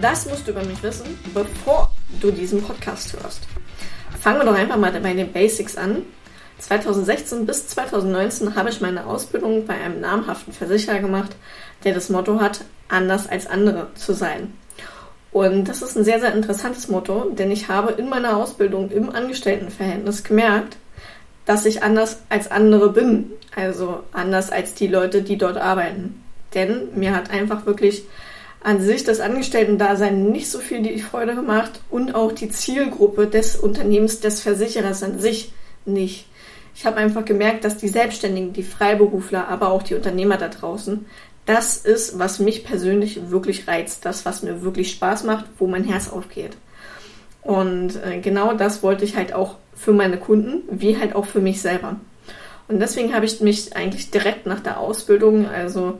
Das musst du über mich wissen, bevor du diesen Podcast hörst. Fangen wir doch einfach mal bei den Basics an. 2016 bis 2019 habe ich meine Ausbildung bei einem namhaften Versicherer gemacht, der das Motto hat, anders als andere zu sein. Und das ist ein sehr, sehr interessantes Motto, denn ich habe in meiner Ausbildung im Angestelltenverhältnis gemerkt, dass ich anders als andere bin. Also anders als die Leute, die dort arbeiten. Denn mir hat einfach wirklich an sich das Angestellten-Dasein nicht so viel die Freude gemacht und auch die Zielgruppe des Unternehmens, des Versicherers an sich nicht. Ich habe einfach gemerkt, dass die Selbstständigen, die Freiberufler, aber auch die Unternehmer da draußen, das ist, was mich persönlich wirklich reizt, das, was mir wirklich Spaß macht, wo mein Herz aufgeht. Und äh, genau das wollte ich halt auch für meine Kunden, wie halt auch für mich selber. Und deswegen habe ich mich eigentlich direkt nach der Ausbildung, also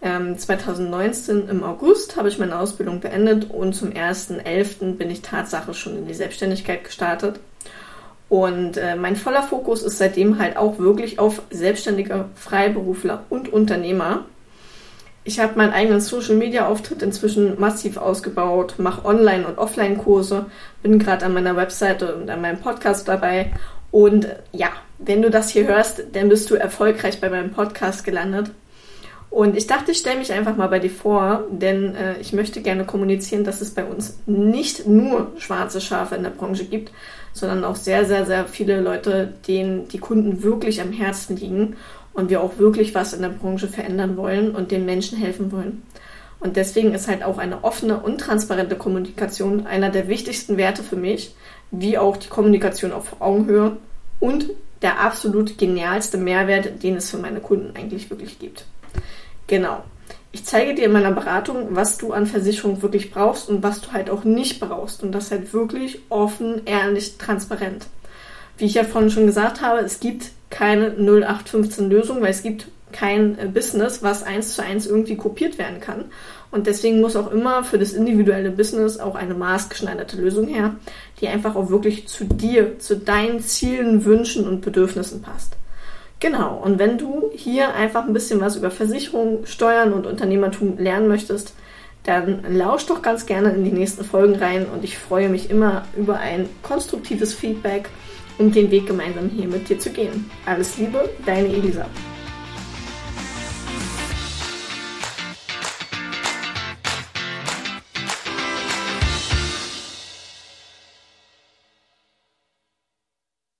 ähm, 2019 im August, habe ich meine Ausbildung beendet und zum 1.11. bin ich Tatsache schon in die Selbstständigkeit gestartet. Und äh, mein voller Fokus ist seitdem halt auch wirklich auf selbstständige Freiberufler und Unternehmer. Ich habe meinen eigenen Social-Media-Auftritt inzwischen massiv ausgebaut, mache Online- und Offline-Kurse, bin gerade an meiner Webseite und an meinem Podcast dabei. Und ja, wenn du das hier hörst, dann bist du erfolgreich bei meinem Podcast gelandet. Und ich dachte, ich stelle mich einfach mal bei dir vor, denn äh, ich möchte gerne kommunizieren, dass es bei uns nicht nur schwarze Schafe in der Branche gibt, sondern auch sehr, sehr, sehr viele Leute, denen die Kunden wirklich am Herzen liegen und wir auch wirklich was in der Branche verändern wollen und den Menschen helfen wollen. Und deswegen ist halt auch eine offene und transparente Kommunikation einer der wichtigsten Werte für mich, wie auch die Kommunikation auf Augenhöhe und der absolut genialste Mehrwert, den es für meine Kunden eigentlich wirklich gibt. Genau. Ich zeige dir in meiner Beratung, was du an Versicherung wirklich brauchst und was du halt auch nicht brauchst. Und das halt wirklich offen, ehrlich, transparent. Wie ich ja vorhin schon gesagt habe, es gibt keine 0815 Lösung, weil es gibt kein äh, Business, was eins zu eins irgendwie kopiert werden kann. Und deswegen muss auch immer für das individuelle Business auch eine maßgeschneiderte Lösung her, die einfach auch wirklich zu dir, zu deinen Zielen, Wünschen und Bedürfnissen passt. Genau, und wenn du hier einfach ein bisschen was über Versicherung, Steuern und Unternehmertum lernen möchtest, dann lausch doch ganz gerne in die nächsten Folgen rein und ich freue mich immer über ein konstruktives Feedback, um den Weg gemeinsam hier mit dir zu gehen. Alles Liebe, deine Elisa.